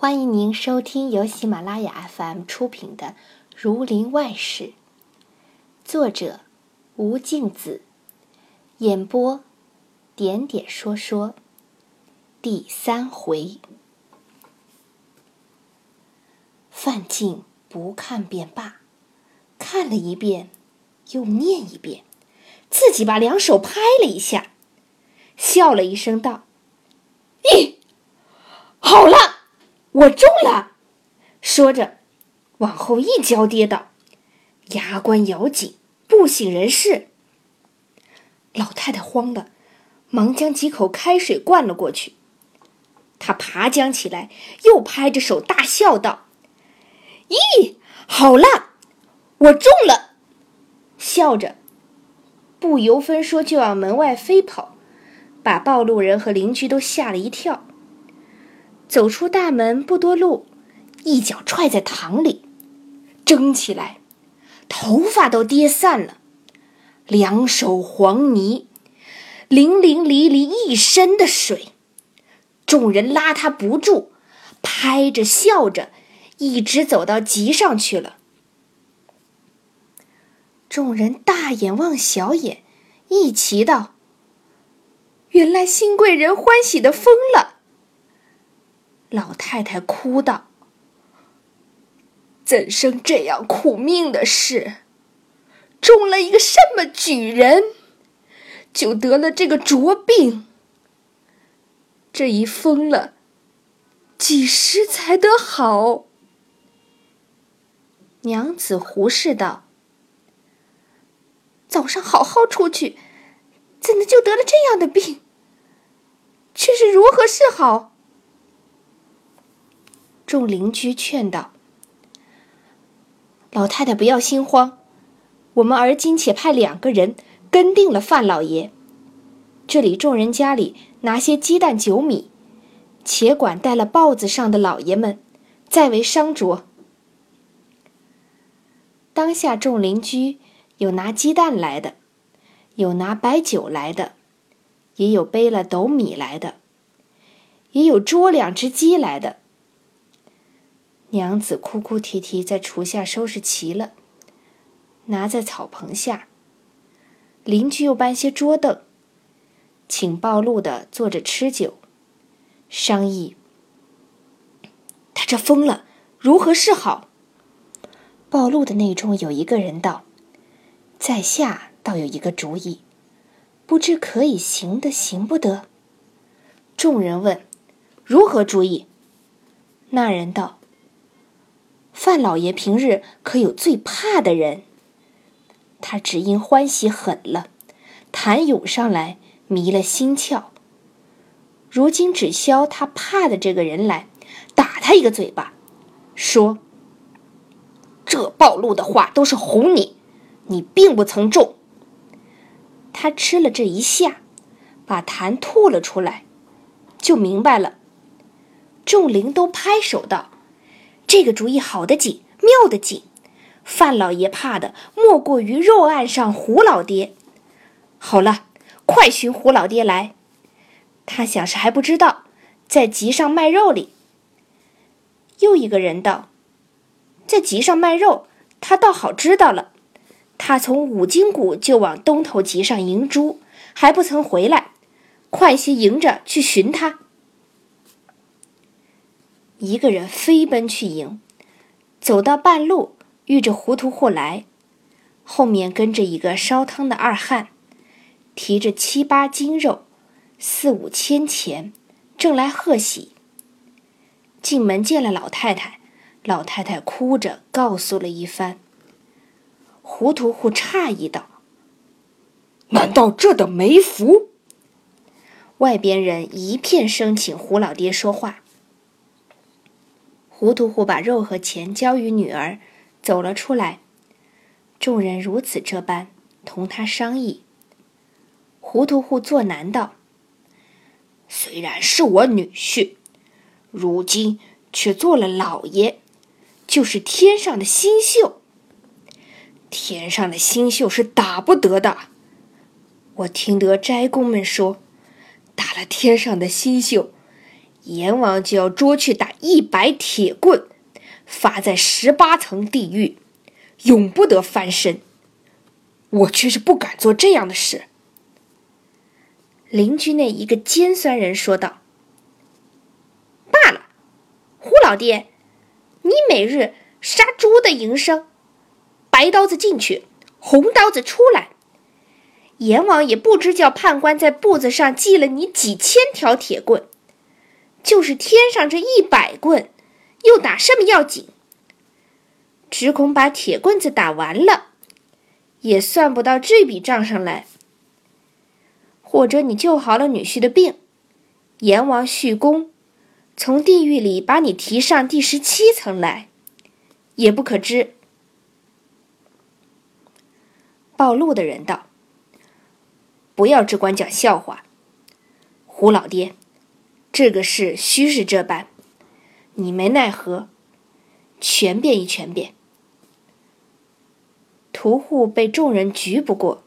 欢迎您收听由喜马拉雅 FM 出品的《儒林外史》，作者吴敬梓，演播点点说说，第三回。范进不看便罢，看了一遍，又念一遍，自己把两手拍了一下，笑了一声道：“咦，好了！”我中了，说着，往后一跤跌倒，牙关咬紧，不省人事。老太太慌了，忙将几口开水灌了过去。她爬将起来，又拍着手大笑道：“咦，好了，我中了！”笑着，不由分说就往门外飞跑，把暴路人和邻居都吓了一跳。走出大门不多路，一脚踹在塘里，争起来，头发都跌散了，两手黄泥，淋淋漓漓一身的水，众人拉他不住，拍着笑着，一直走到集上去了。众人大眼望小眼，一齐道：“原来新贵人欢喜的疯了。”老太太哭道：“怎生这样苦命的事？中了一个什么举人，就得了这个浊病。这一疯了，几时才得好？”娘子胡氏道：“早上好好出去，怎的就得了这样的病？却是如何是好？”众邻居劝道：“老太太不要心慌，我们而今且派两个人跟定了范老爷。这里众人家里拿些鸡蛋酒米，且管带了报子上的老爷们，再为商酌。”当下众邻居有拿鸡蛋来的，有拿白酒来的，也有背了斗米来的，也有捉两只鸡来的。娘子哭哭啼啼在厨下收拾齐了，拿在草棚下。邻居又搬些桌凳，请暴露的坐着吃酒，商议。他这疯了，如何是好？暴露的内中有一个人道：“在下倒有一个主意，不知可以行得行不得？”众人问：“如何主意？”那人道。范老爷平日可有最怕的人？他只因欢喜狠了，痰涌上来，迷了心窍。如今只消他怕的这个人来，打他一个嘴巴，说：“这暴露的话都是哄你，你并不曾中。”他吃了这一下，把痰吐了出来，就明白了。众灵都拍手道。这个主意好的紧，妙的紧。范老爷怕的莫过于肉案上胡老爹。好了，快寻胡老爹来。他想是还不知道，在集上卖肉里。又一个人道，在集上卖肉，他倒好知道了。他从五金谷就往东头集上迎猪，还不曾回来。快些迎着去寻他。一个人飞奔去迎，走到半路，遇着糊涂户来，后面跟着一个烧汤的二汉，提着七八斤肉，四五千钱，正来贺喜。进门见了老太太，老太太哭着告诉了一番。糊涂户诧异道：“难道这等没福？”外边人一片声请胡老爹说话。糊涂户把肉和钱交与女儿，走了出来。众人如此这般同他商议。糊涂户作难道：“虽然是我女婿，如今却做了老爷，就是天上的星宿。天上的星宿是打不得的。我听得斋公们说，打了天上的星宿，阎王就要捉去打一百铁棍，罚在十八层地狱，永不得翻身。我却是不敢做这样的事。”邻居那一个尖酸人说道：“罢了，胡老爹，你每日杀猪的营生，白刀子进去，红刀子出来。阎王也不知叫判官在簿子上记了你几千条铁棍，就是天上这一百棍，又打什么要紧？只恐把铁棍子打完了，也算不到这笔账上来。”或者你救好了女婿的病，阎王续功，从地狱里把你提上第十七层来，也不可知。暴露的人道：“不要只管讲笑话，胡老爹，这个事须是这般，你没奈何，全变一全变。”屠户被众人局不过。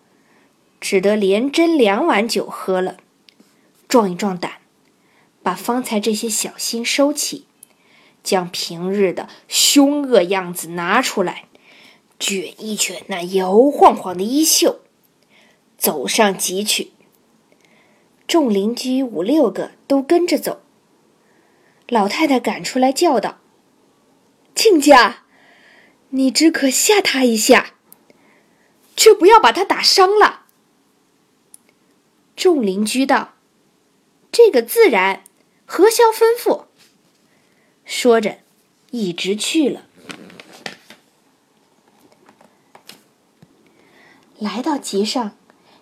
只得连斟两碗酒喝了，壮一壮胆，把方才这些小心收起，将平日的凶恶样子拿出来，卷一卷那摇晃晃的衣袖，走上集去。众邻居五六个都跟着走。老太太赶出来叫道：“亲家，你只可吓他一下，却不要把他打伤了。”众邻居道：“这个自然，何消吩咐？”说着，一直去了。来到集上，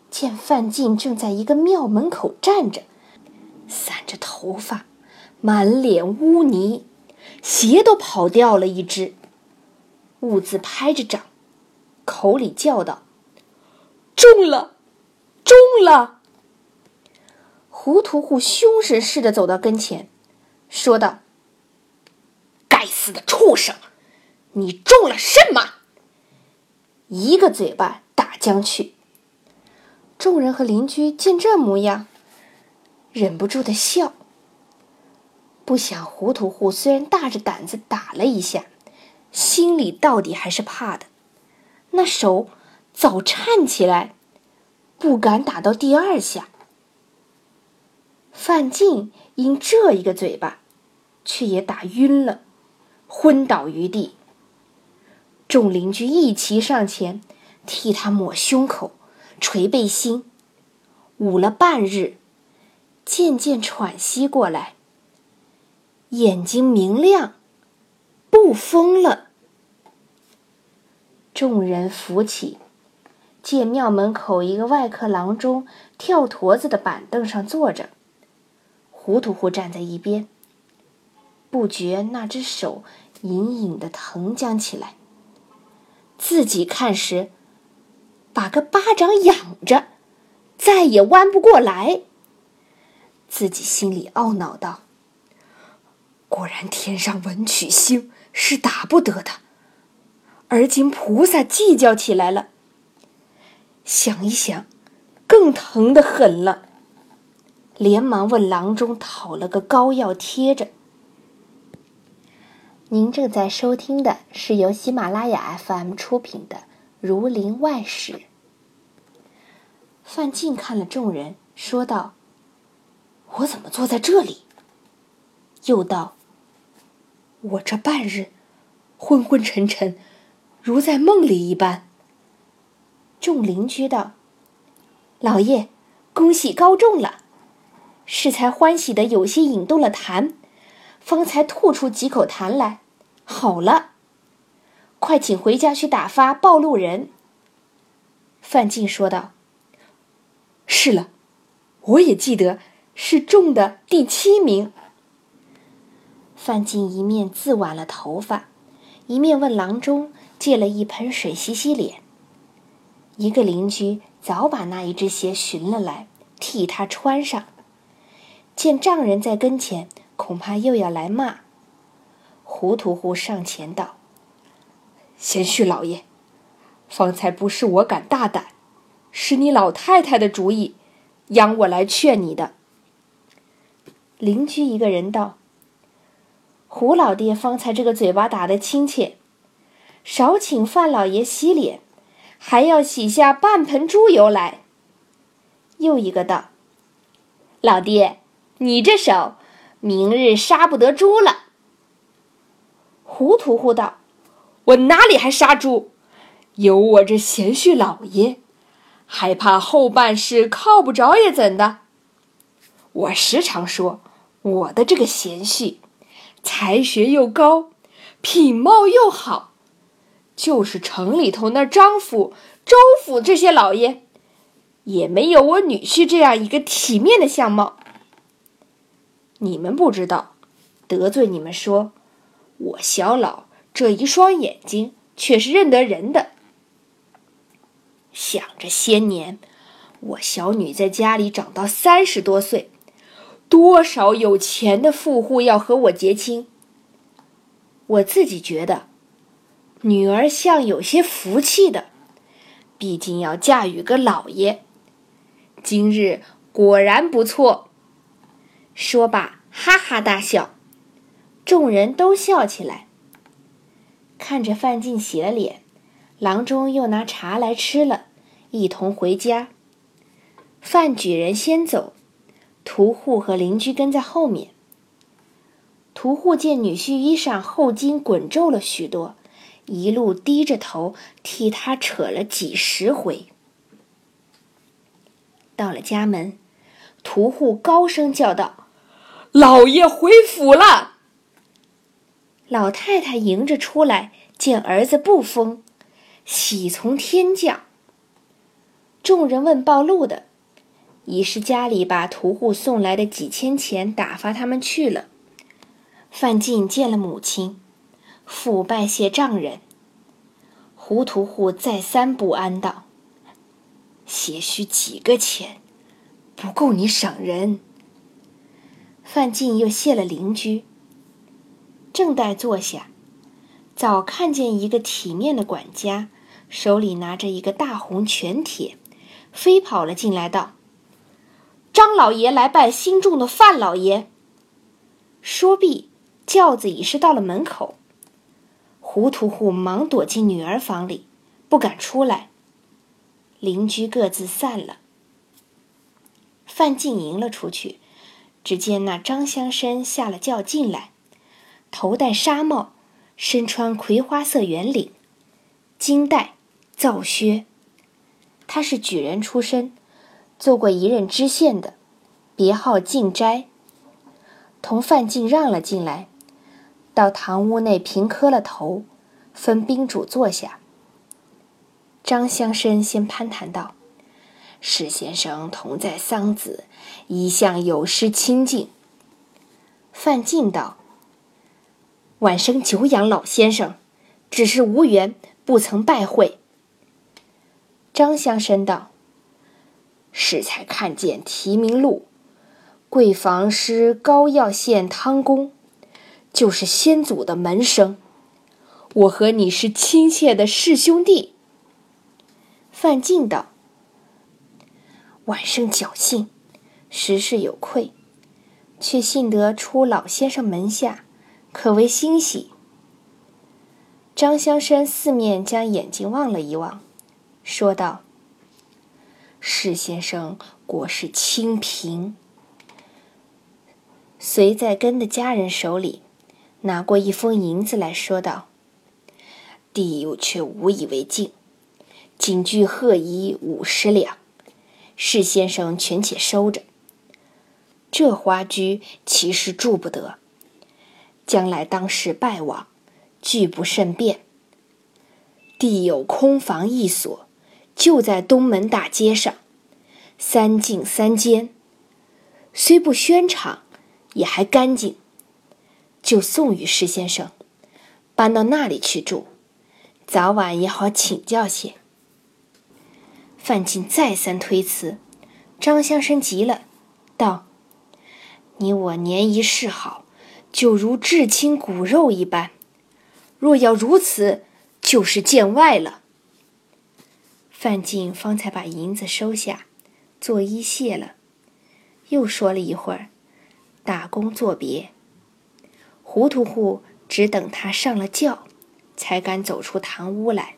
见范进正在一个庙门口站着，着头发，满脸污泥，鞋都跑掉了一只。兀自拍着掌，口里叫道：“中了，中了！”胡屠户凶神似的走到跟前，说道：“该死的畜生，你中了什么？”一个嘴巴打将去。众人和邻居见这模样，忍不住的笑。不想胡屠户虽然大着胆子打了一下，心里到底还是怕的，那手早颤起来，不敢打到第二下。范进因这一个嘴巴，却也打晕了，昏倒于地。众邻居一齐上前，替他抹胸口、捶背心，捂了半日，渐渐喘息过来，眼睛明亮，不疯了。众人扶起，见庙门口一个外客郎中跳坨子的板凳上坐着。糊涂糊站在一边，不觉那只手隐隐的疼僵起来。自己看时，把个巴掌仰着，再也弯不过来。自己心里懊恼道：“果然天上文曲星是打不得的，而今菩萨计较起来了。想一想，更疼得很了。”连忙问郎中讨了个膏药贴着。您正在收听的是由喜马拉雅 FM 出品的《儒林外史》。范进看了众人，说道：“我怎么坐在这里？”又道：“我这半日昏昏沉沉，如在梦里一般。”众邻居道：“老爷，恭喜高中了。”适才欢喜的有些引动了痰，方才吐出几口痰来，好了。快请回家去打发暴露人。范进说道：“是了，我也记得是中的第七名。”范进一面自挽了头发，一面问郎中借了一盆水洗洗脸。一个邻居早把那一只鞋寻了来，替他穿上。见丈人在跟前，恐怕又要来骂。胡屠户上前道：“贤婿老爷，方才不是我敢大胆，是你老太太的主意，央我来劝你的。”邻居一个人道：“胡老爹方才这个嘴巴打得亲切，少请范老爷洗脸，还要洗下半盆猪油来。”又一个道：“老爹，你这手，明日杀不得猪了。”胡屠户道：“我哪里还杀猪？有我这贤婿老爷，还怕后半世靠不着也怎的？我时常说。”我的这个贤婿，才学又高，品貌又好，就是城里头那张府、周府这些老爷，也没有我女婿这样一个体面的相貌。你们不知道，得罪你们说，我小老这一双眼睛却是认得人的。想着些年，我小女在家里长到三十多岁。多少有钱的富户要和我结亲？我自己觉得，女儿像有些福气的，毕竟要嫁与个老爷。今日果然不错。说罢，哈哈大笑，众人都笑起来。看着范进洗了脸，郎中又拿茶来吃了，一同回家。范举人先走。屠户和邻居跟在后面。屠户见女婿衣裳后襟滚皱了许多，一路低着头替他扯了几十回。到了家门，屠户高声叫道：“老爷回府了！”老太太迎着出来，见儿子不疯，喜从天降。众人问报路的。已是家里把屠户送来的几千钱打发他们去了。范进见了母亲，父拜谢丈人。胡屠户再三不安道：“些许几个钱，不够你赏人。”范进又谢了邻居。正待坐下，早看见一个体面的管家，手里拿着一个大红全帖，飞跑了进来，道。张老爷来拜新中的范老爷。说毕，轿子已是到了门口。胡屠户忙躲进女儿房里，不敢出来。邻居各自散了。范进迎了出去，只见那张香生下了轿进来，头戴纱帽，身穿葵花色圆领，金带皂靴。他是举人出身。做过一任知县的，别号静斋，同范进让了进来，到堂屋内平磕了头，分宾主坐下。张乡绅先攀谈道：“史先生同在桑梓，一向有失亲近。”范进道：“晚生久仰老先生，只是无缘，不曾拜会。”张香生道。适才看见提名录，贵房师高要县汤公，就是先祖的门生。我和你是亲切的师兄弟。范进道：“晚生侥幸，实是有愧，却幸得出老先生门下，可谓欣喜。”张香山四面将眼睛望了一望，说道。史先生果是清贫，随在根的家人手里拿过一封银子来说道：“弟友却无以为敬，仅具贺仪五十两，史先生全且收着。这花居其实住不得，将来当世败亡，俱不甚便。弟有空房一所。”就在东门大街上，三进三间，虽不轩敞，也还干净。就送与施先生，搬到那里去住，早晚也好请教些。范进再三推辞，张先生急了，道：“你我年谊世好，就如至亲骨肉一般，若要如此，就是见外了。”范进方才把银子收下，作揖谢了，又说了一会儿，打工作别。糊涂户只等他上了轿，才敢走出堂屋来。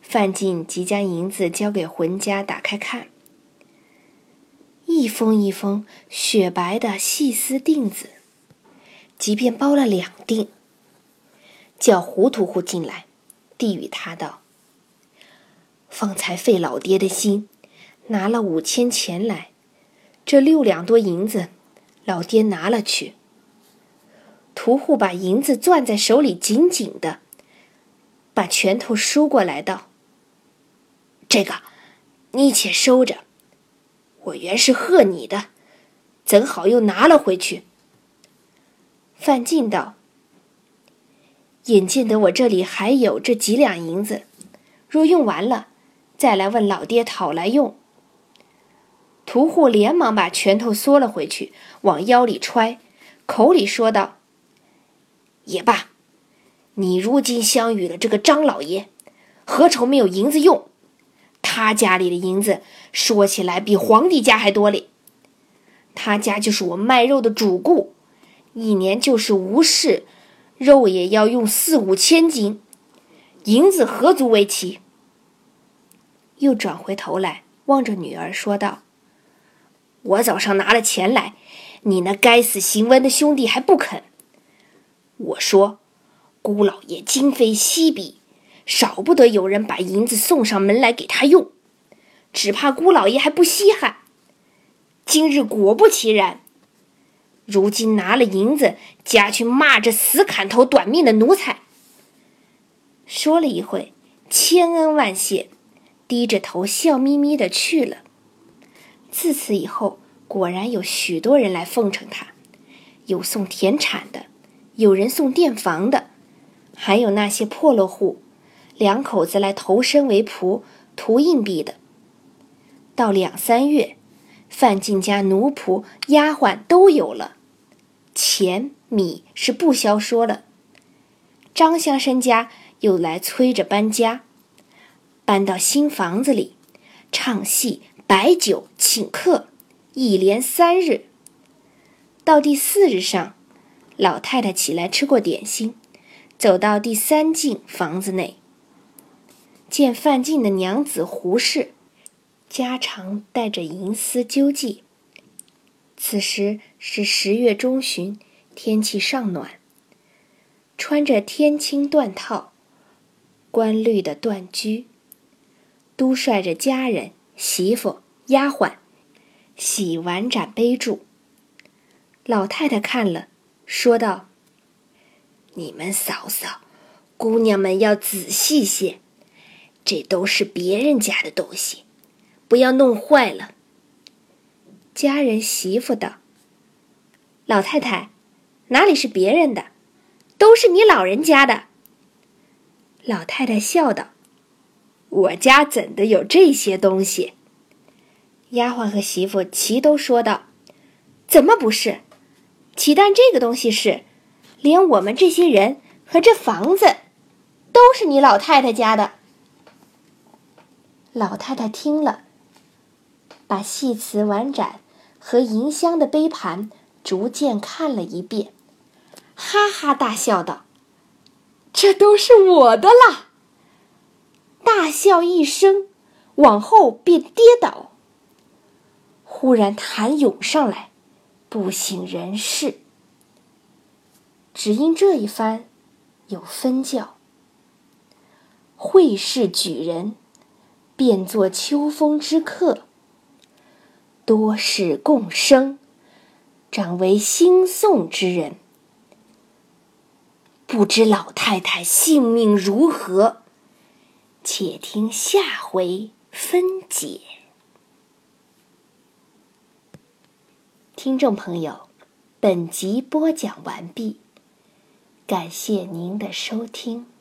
范进即将银子交给浑家，打开看，一封一封雪白的细丝锭子，即便包了两锭。叫糊涂户进来，递与他道：“方才费老爹的心，拿了五千钱来，这六两多银子，老爹拿了去。”屠户把银子攥在手里，紧紧的，把拳头收过来道。这个，你且收着。我原是贺你的，怎好又拿了回去？范进道：“眼见得我这里还有这几两银子，若用完了，再来问老爹讨来用。”屠户连忙把拳头缩了回去，往腰里揣，口里说道：“也罢，你如今相遇了这个张老爷，何愁没有银子用？”他家里的银子说起来比皇帝家还多哩。他家就是我卖肉的主顾，一年就是无事，肉也要用四五千斤，银子何足为奇？又转回头来望着女儿说道：“我早上拿了钱来，你那该死行文的兄弟还不肯。我说，姑老爷今非昔比。”少不得有人把银子送上门来给他用，只怕姑老爷还不稀罕。今日果不其然，如今拿了银子，家去骂这死砍头短命的奴才。说了一会，千恩万谢，低着头笑眯眯的去了。自此以后，果然有许多人来奉承他，有送田产的，有人送店房的，还有那些破落户。两口子来投身为仆，图硬币的。到两三月，范进家奴仆、丫鬟都有了，钱米是不消说了。张乡绅家又来催着搬家，搬到新房子里，唱戏、摆酒、请客，一连三日。到第四日上，老太太起来吃过点心，走到第三进房子内。见范进的娘子胡氏，家常带着银丝揪髻。此时是十月中旬，天气尚暖。穿着天青缎套，官绿的缎裾，都率着家人、媳妇、丫鬟，洗碗盏杯箸。老太太看了，说道：“你们嫂嫂、姑娘们要仔细些。”这都是别人家的东西，不要弄坏了。家人媳妇道：“老太太，哪里是别人的，都是你老人家的。”老太太笑道：“我家怎的有这些东西？”丫鬟和媳妇齐都说道：“怎么不是？岂但这个东西是，连我们这些人和这房子，都是你老太太家的。”老太太听了，把细瓷碗盏和银香的杯盘逐渐看了一遍，哈哈大笑道：“这都是我的啦！”大笑一声，往后便跌倒。忽然痰涌上来，不省人事。只因这一番，有分教：会试举人。便作秋风之客，多事共生，长为兴颂之人。不知老太太性命如何？且听下回分解。听众朋友，本集播讲完毕，感谢您的收听。